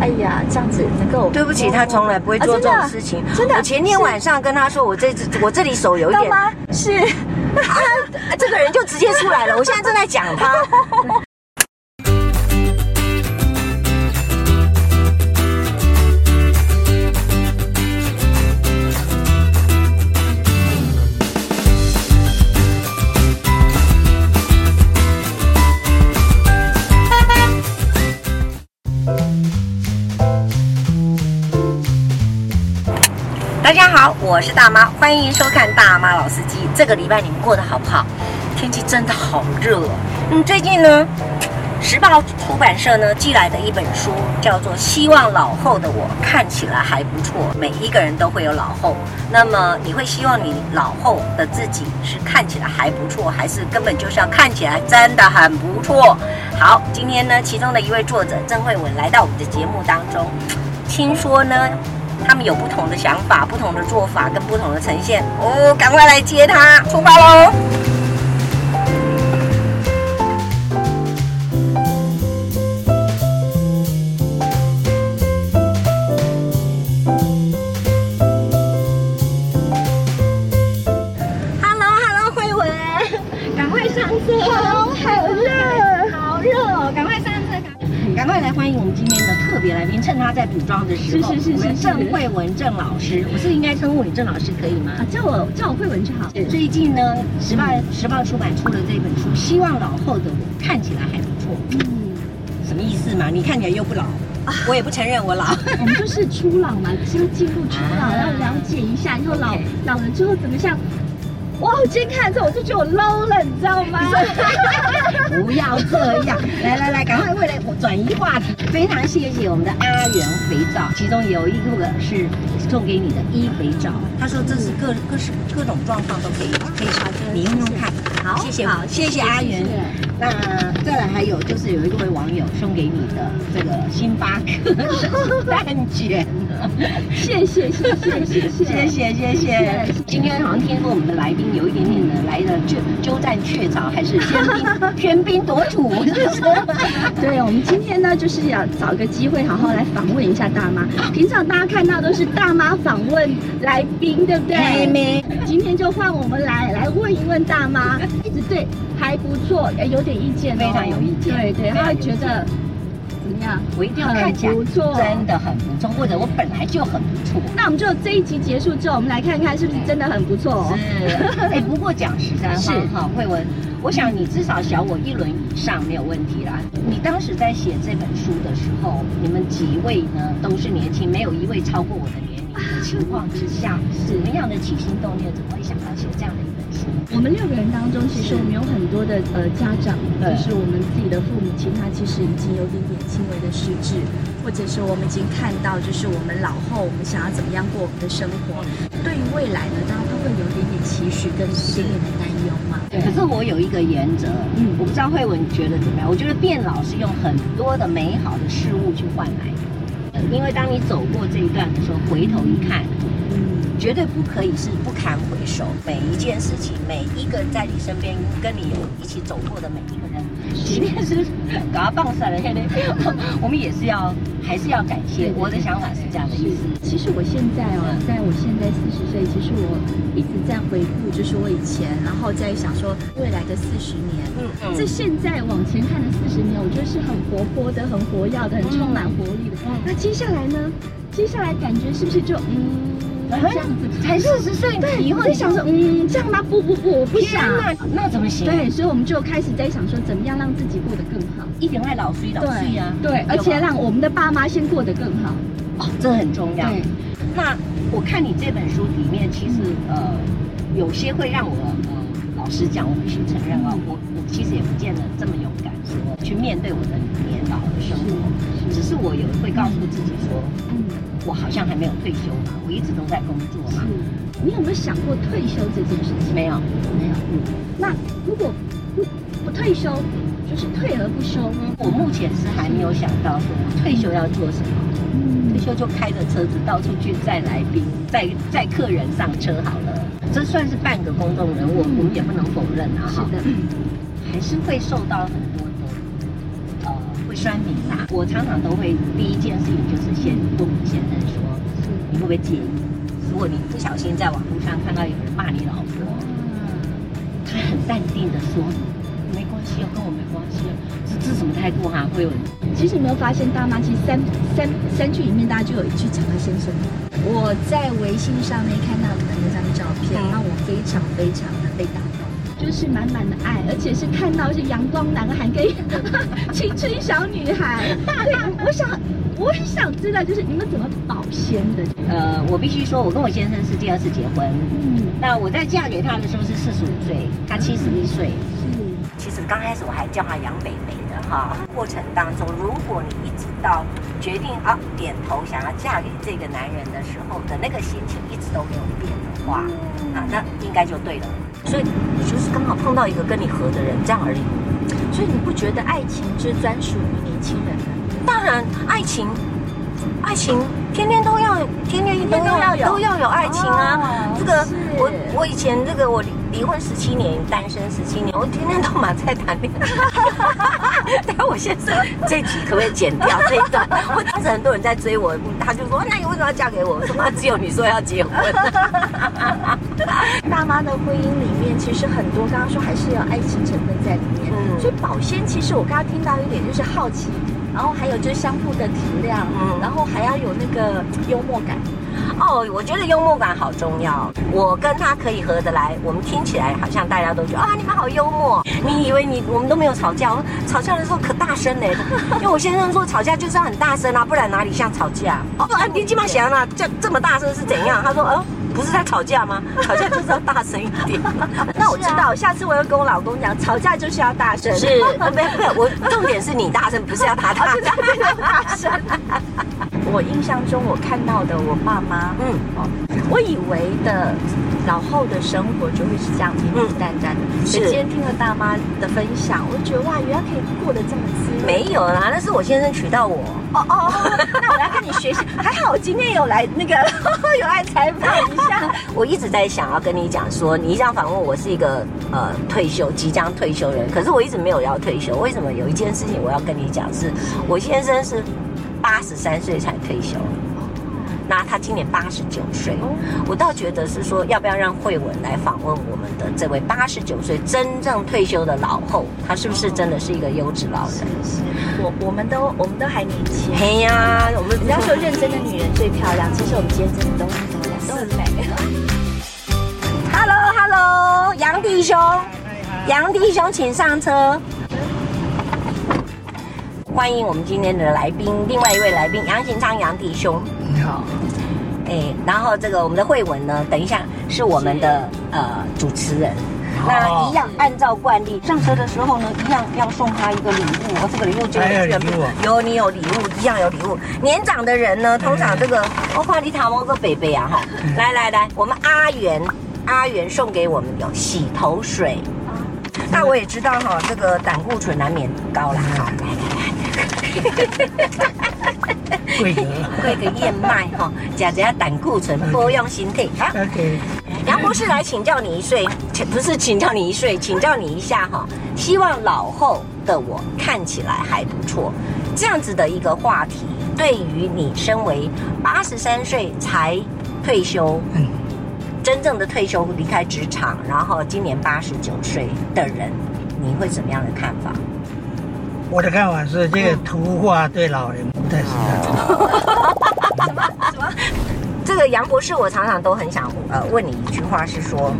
哎呀，这样子能够对不起，他从来不会做这种事情。真的，我前天晚上跟他说，我这我这里手有一点吗？是，这个人就直接出来了。我现在正在讲他。大家好，我是大妈，欢迎收看大妈老司机。这个礼拜你们过得好不好？天气真的好热。嗯，最近呢，时报出版社呢寄来的一本书叫做《希望老后的我看起来还不错》。每一个人都会有老后，那么你会希望你老后的自己是看起来还不错，还是根本就是要看起来真的很不错？好，今天呢，其中的一位作者郑慧文来到我们的节目当中，听说呢。他们有不同的想法、不同的做法跟不同的呈现。哦，赶快来接他，出发喽快来欢迎我们今天的。特别来宾，趁他在补妆的时候，是是是是，是，郑慧文郑老师，我是应该称呼你郑老师可以吗？啊，叫我叫我慧文就好。最近呢，时报时报出版出了这本书，希望老后的我看起来还不错。嗯，什么意思嘛？你看起来又不老，啊、我也不承认我老。我们就是初老嘛，先进入初老，要了解一下，以后老老了之后怎么像。哇！我今天看的时候，我就觉得我 low 了，你知道吗？不要这样，来来来，话题。非常谢谢我们的阿元肥皂，其中有一个是送给你的一肥皂。他说这是各各式各种状况都可以可以擦，你用用看。好，谢谢，好，谢谢阿元。那再来还有就是有一位网友送给你的这个星巴克蛋卷，谢谢谢谢谢谢谢谢谢谢。今天好像听说我们的来宾。有一点点的来的就鸠占鹊巢，还是喧宾喧宾夺主，是不是？对，我们今天呢，就是要找个机会好好来访问一下大妈。平常大家看到都是大妈访问来宾，对不对？今天就换我们来来问一问大妈，一直对还不错，有点意见，非常有意见，对对，他会觉得。我一定要看起来不错，真的很不错，或者我本来就很不错。那我们就这一集结束之后，我们来看看是不是真的很不错。是，哎，不过讲实在话哈，慧文，我想你至少小我一轮以上没有问题啦。你当时在写这本书的时候，你们几位呢都是年轻，没有一位超过我的年龄的情况之下，什么样的起心动念，怎么会想到写这样的？我们六个人当中，其实我们有很多的呃家长，就是我们自己的父母亲，他其实已经有点点轻微的失智，或者是我们已经看到，就是我们老后我们想要怎么样过我们的生活，对于未来呢，大家都会有点点期许跟点点的担忧嘛。可是我有一个原则，嗯，我不知道慧文觉得怎么样？我觉得变老是用很多的美好的事物去换来的，因为当你走过这一段的时候，回头一看。绝对不可以是不堪回首，每一件事情，每一个在你身边跟你一起走过的每一个人，即便是搞到棒赛了，我们也是要还是要感谢。我的想法是这样的意思。其实我现在哦，在我现在四十岁，其实我一直在回顾，就是我以前，然后在想说未来的四十年。嗯嗯。这现在往前看的四十年，我觉得是很活泼的、很活跃的、很充满活力的。嗯那接下来呢？接下来感觉是不是就嗯？这样子才四十岁，对，以后你想说，嗯，这样吗？不不不，我不想。那那怎么行？对，所以我们就开始在想说，怎么样让自己过得更好，一点爱老师老师呀。对，而且让我们的爸妈先过得更好。哦，这很重要。对。那我看你这本书里面，其实呃，有些会让我呃，老实讲，我必须承认啊，我我其实也不见得这么勇敢，说去面对我的年老的生活。只是我有会告诉自己说，嗯。我好像还没有退休嘛，我一直都在工作嘛。是，你有没有想过退休这件事情？没有，没有。嗯，那如果不不退休，就是退而不休呢？我目前是还没有想到说退休要做什么。嗯，退休就开着车子到处去载来宾，载载客人上车好了。这算是半个公众人物，我们也不能否认啊。是的，还是会受到很多的呃会酸民啦。我常常都会第一件事情就是先问先生说：“你会不会介意。如果你不小心在网络上看到有人骂你老婆，他很淡定的说：“没关系，跟我没关系。”这这什么态度哈、啊？会有人？其实有没有发现，大妈其实三三三句里面，大家就有一句讲她先生。我在微信上面看到你们那张照片，让、嗯、我非常非常的被打动，就是满满的爱，而且是看到是阳光男孩跟 青春小女孩。对，我想。我很想知道，就是你们怎么保鲜的？呃，我必须说，我跟我先生是第二次结婚。嗯，那我在嫁给他的时候是四十五岁，他七十一岁。是，其实刚开始我还叫他杨北北的哈。过程当中，如果你一直到决定啊点头想要嫁给这个男人的时候的那个心情一直都没有变的话，啊，那应该就对了。所以你就是刚好碰到一个跟你合的人，这样而已。所以你不觉得爱情是专属于年轻人的？当然，爱情，爱情，天天都要，天天都要有，都要有爱情啊！哦、这个，我我以前这个我离婚十七年，单身十七年，我天天都满在谈恋爱。但我先生这集可不可以剪掉这一段？我当时很多人在追我，他就说：“那你为什么要嫁给我？”我说：“妈，只有你说要结婚。”大妈的婚姻里面，其实很多刚刚说还是有爱情成分在里面，嗯、所以保鲜其实我刚刚听到一点就是好奇。然后还有就是相互的体谅，嗯，然后还要有那个幽默感。哦，我觉得幽默感好重要。我跟他可以合得来，我们听起来好像大家都觉得啊，你们好幽默。你以为你我们都没有吵架？吵架的时候可大声呢，因为我先生说吵架就是要很大声啊，不然哪里像吵架？哦，啊，你起码想啊，这这么大声是怎样？他说，哦。不是在吵架吗？吵架就是要大声一点。那我知道，下次我要跟我老公讲，吵架就是要大声。是，没有没有，我重点是你大声，不是要他大声。大声。我印象中，我看到的我爸妈，嗯，哦，我以为的老后的生活就会是这样平平淡淡的。是。今天听了大妈的分享，我就觉得哇，原来可以过得这么滋润。没有啦，那是我先生娶到我。哦哦，那我要跟你学习。还好我今天有来那个 有来采访一下。我一直在想要跟你讲说，你这样访问我是一个呃退休即将退休人，可是我一直没有要退休。为什么？有一件事情我要跟你讲，是我先生是八十三岁才退休。那他今年八十九岁，我倒觉得是说，要不要让慧文来访问我们的这位八十九岁真正退休的老后，他是不是真的是一个优质老人？是，是，我我们都我们都还年轻。嘿呀，我们人家说认真的女人最漂亮，其实我们今天真的都很漂亮，都很美。Hello，Hello，杨弟兄，杨弟兄，请上车。欢迎我们今天的来宾，另外一位来宾杨行昌杨弟兄。你好，哎，然后这个我们的慧文呢，等一下是我们的呃主持人，那一样按照惯例上车的时候呢，一样要送他一个礼物，哦，这个礼物就是全部有你有礼物，一样有礼物。年长的人呢，通常这个我夸你塔摸个北北啊哈，来来来，我们阿元阿元送给我们有洗头水，那我也知道哈，这个胆固醇难免高了，哈。来来来。贵格，贵格燕麦哈，加加胆固醇，多用心体。好，OK。杨博士来请教你一岁，不是请教你一岁，请教你一下哈。希望老后的我看起来还不错，这样子的一个话题，对于你身为八十三岁才退休，嗯，真正的退休离开职场，然后今年八十九岁的人，你会怎么样的看法？我的看法是，这个图画对老人不太适合。什么什么？这个杨博士，我常常都很想呃问你一句话，是说，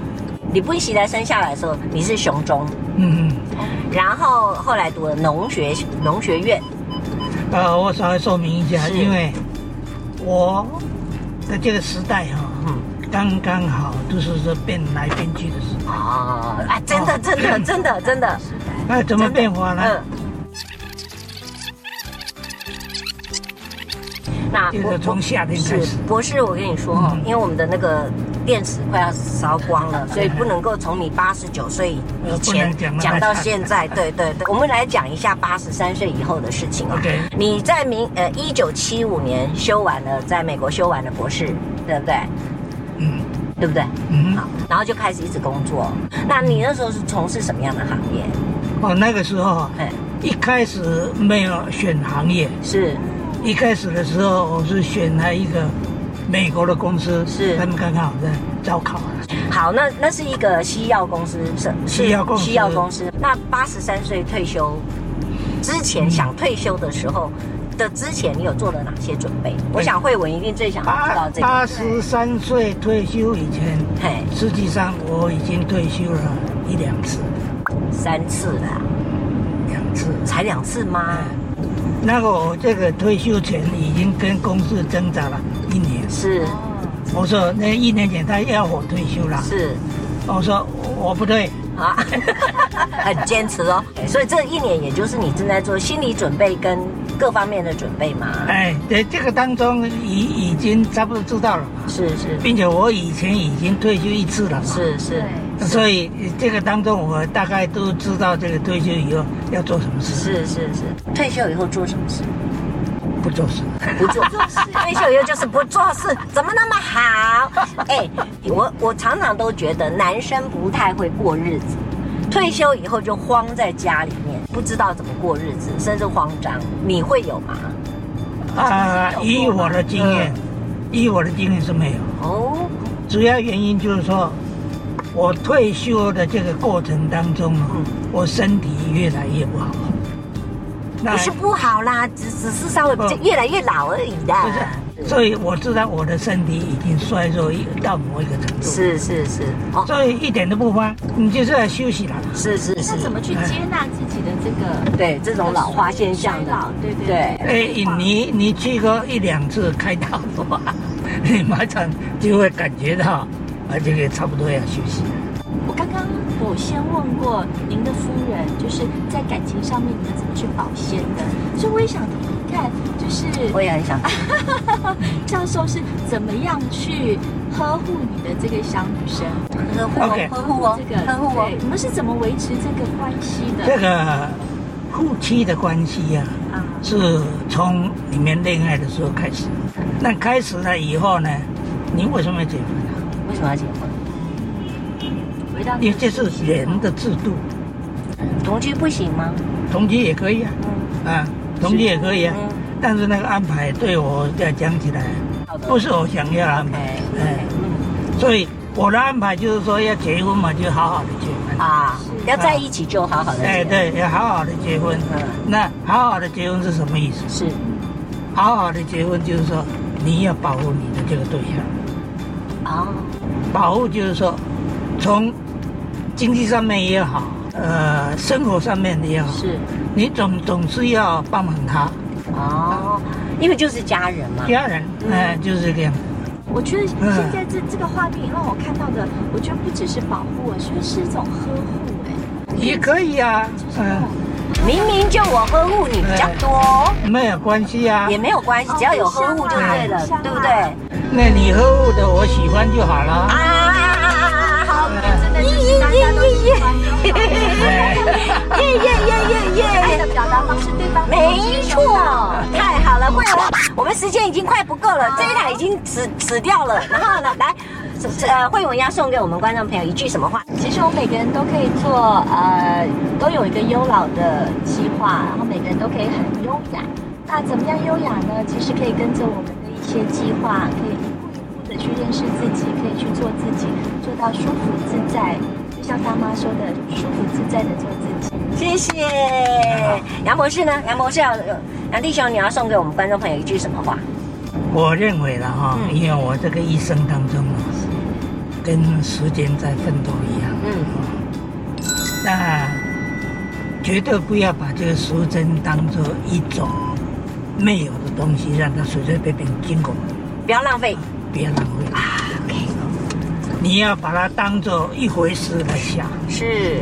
你不喜来生下来的时候，你是雄中，嗯嗯，然后后来读了农学农学院。呃，我稍微说明一下，因为我的这个时代哈，嗯，刚刚好就是说变来变去的时候。啊，啊，真的真的真的真的。那怎么变化呢？那我从夏天开始，博士，我跟你说哈，因为我们的那个电池快要烧光了，所以不能够从你八十九岁以前讲到现在。对对对，我们来讲一下八十三岁以后的事情啊。你在明呃一九七五年修完了，在美国修完了博士，对不对？嗯，对不对？嗯，好，然后就开始一直工作。那你那时候是从事什么样的行业？哦，那个时候，哎，一开始没有选行业，是。一开始的时候，我是选了一个美国的公司，是他们刚刚好在招考。好，那那是一个西药公司，是西药公司。西药公司。那八十三岁退休之前想退休的时候的之前，你有做了哪些准备？我想慧文一定最想知道这个。八十三岁退休以前，嘿，实际上我已经退休了一两次，三次了，两次，才两次吗？那个我这个退休前已经跟公司挣扎了一年，是。我说那一年前他要我退休了，是。我说我不退啊，很坚持哦。所以这一年也就是你正在做心理准备跟各方面的准备嘛。哎，对这个当中已已经差不多知道了，是是，并且我以前已经退休一次了，是是。所以这个当中我大概都知道这个退休以后要做什么事。是是是，退休以后做什么事？不做事，不做事。退休以后就是不做事，怎么那么好？哎，我我常常都觉得男生不太会过日子，退休以后就慌在家里面，不知道怎么过日子，甚至慌张。你会有吗？啊，以我的经验，以我的经验是没有。哦，主要原因就是说，我退休的这个过程当中，我身体越来越不好。不是不好啦，只只是稍微比较越来越老而已的。不是所以我知道我的身体已经衰弱到某一个程度。是是是，所以一点都不慌，你就是要休息了。是是是。那怎么去接纳自己的这个对这种老化现象的？对对对。哎，你你去过一两次开刀的话，你马上就会感觉到，啊，这个差不多要休息。我刚刚我先问过您的夫人，就是在感情上面你们怎么去保鲜的，所以我也想听听看，就是我也很想，教授是怎么样去呵护你的这个小女生，呵护，okay. 呵护我，这个呵护我，你们是怎么维持这个关系的？这个夫妻的关系呀、啊，啊，是从你们恋爱的时候开始，那开始了以后呢，你为什么要结婚呢？为什么要结婚？因为这是人的制度，同居不行吗？同居也可以啊，嗯、啊，同居也可以啊，嗯、但是那个安排对我要讲起来，不是我想要安排，哎，所以我的安排就是说要结婚嘛，就好好的结婚。啊，要在一起就好好的哎，对，要好好的结婚。嗯，那好好的结婚是什么意思？是，好好的结婚就是说你要保护你的这个对象，啊，保护就是说从。经济上面也好，呃，生活上面也好，是，你总总是要帮忙他，哦，因为就是家人嘛，家人，哎、嗯，就是这样。我觉得现在这、嗯、这个画面让我看到的，我觉得不只是保护，我觉得是一种呵护，哎，也可以啊，嗯，明明就我呵护你比较多，没有关系啊，也没有关系，只要有呵护就对了，哦、对不对？那你呵护的我喜欢就好了啊。好耶耶耶耶耶耶！爱的表达方式，对方没错，太好了，慧文，我们时间已经快不够了，这一台已经死死掉了。然后呢，来，呃，慧文要送给我们观众朋友一句什么话？其实我们每个人都可以做，呃，都有一个优老的计划，然后每个人都可以很优雅。那怎么样优雅呢？其实可以跟着我们些计划，可以一步一步的去认识自己，可以去做自己，做到舒服自在。就像大妈说的，舒服自在的做自己。谢谢杨博士呢？杨博士要杨弟兄，你要送给我们观众朋友一句什么话？我认为了哈，因为我这个一生当中啊，跟时间在奋斗一样。嗯。那绝对不要把这个时针当做一种没有的东西，让它随随便便经过。不要浪费。不要浪费。啊你要把它当做一回事来想，是，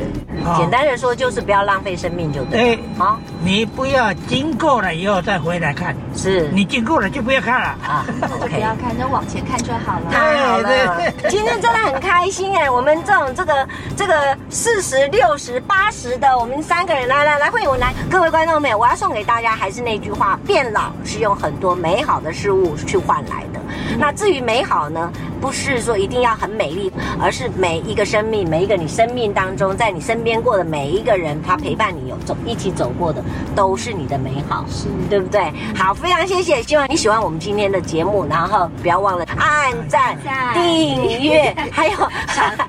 简单的说就是不要浪费生命就对。哎，好，你不要经过了以后再回来看，是。你经过了就不要看了。啊，那就不要看，就往前看就好了。太好了，今天真的很开心哎，我们这种这个这个四十六十八十的，我们三个人来来来，慧文来，各位观众朋友，我要送给大家还是那句话，变老是用很多美好的事物去换来的。那至于美好呢，不是说一定要很美丽，而是每一个生命，每一个你生命当中，在你身边过的每一个人，他陪伴你有走一起走过的，都是你的美好，是对不对？好，非常谢谢，希望你喜欢我们今天的节目，然后不要忘了按赞、订阅，还有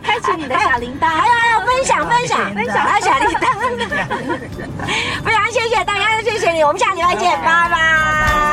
开启你的小铃铛，还有还有分享分享分享，还有小铃铛。非常谢谢大家，谢谢你，我们下礼拜见，拜拜。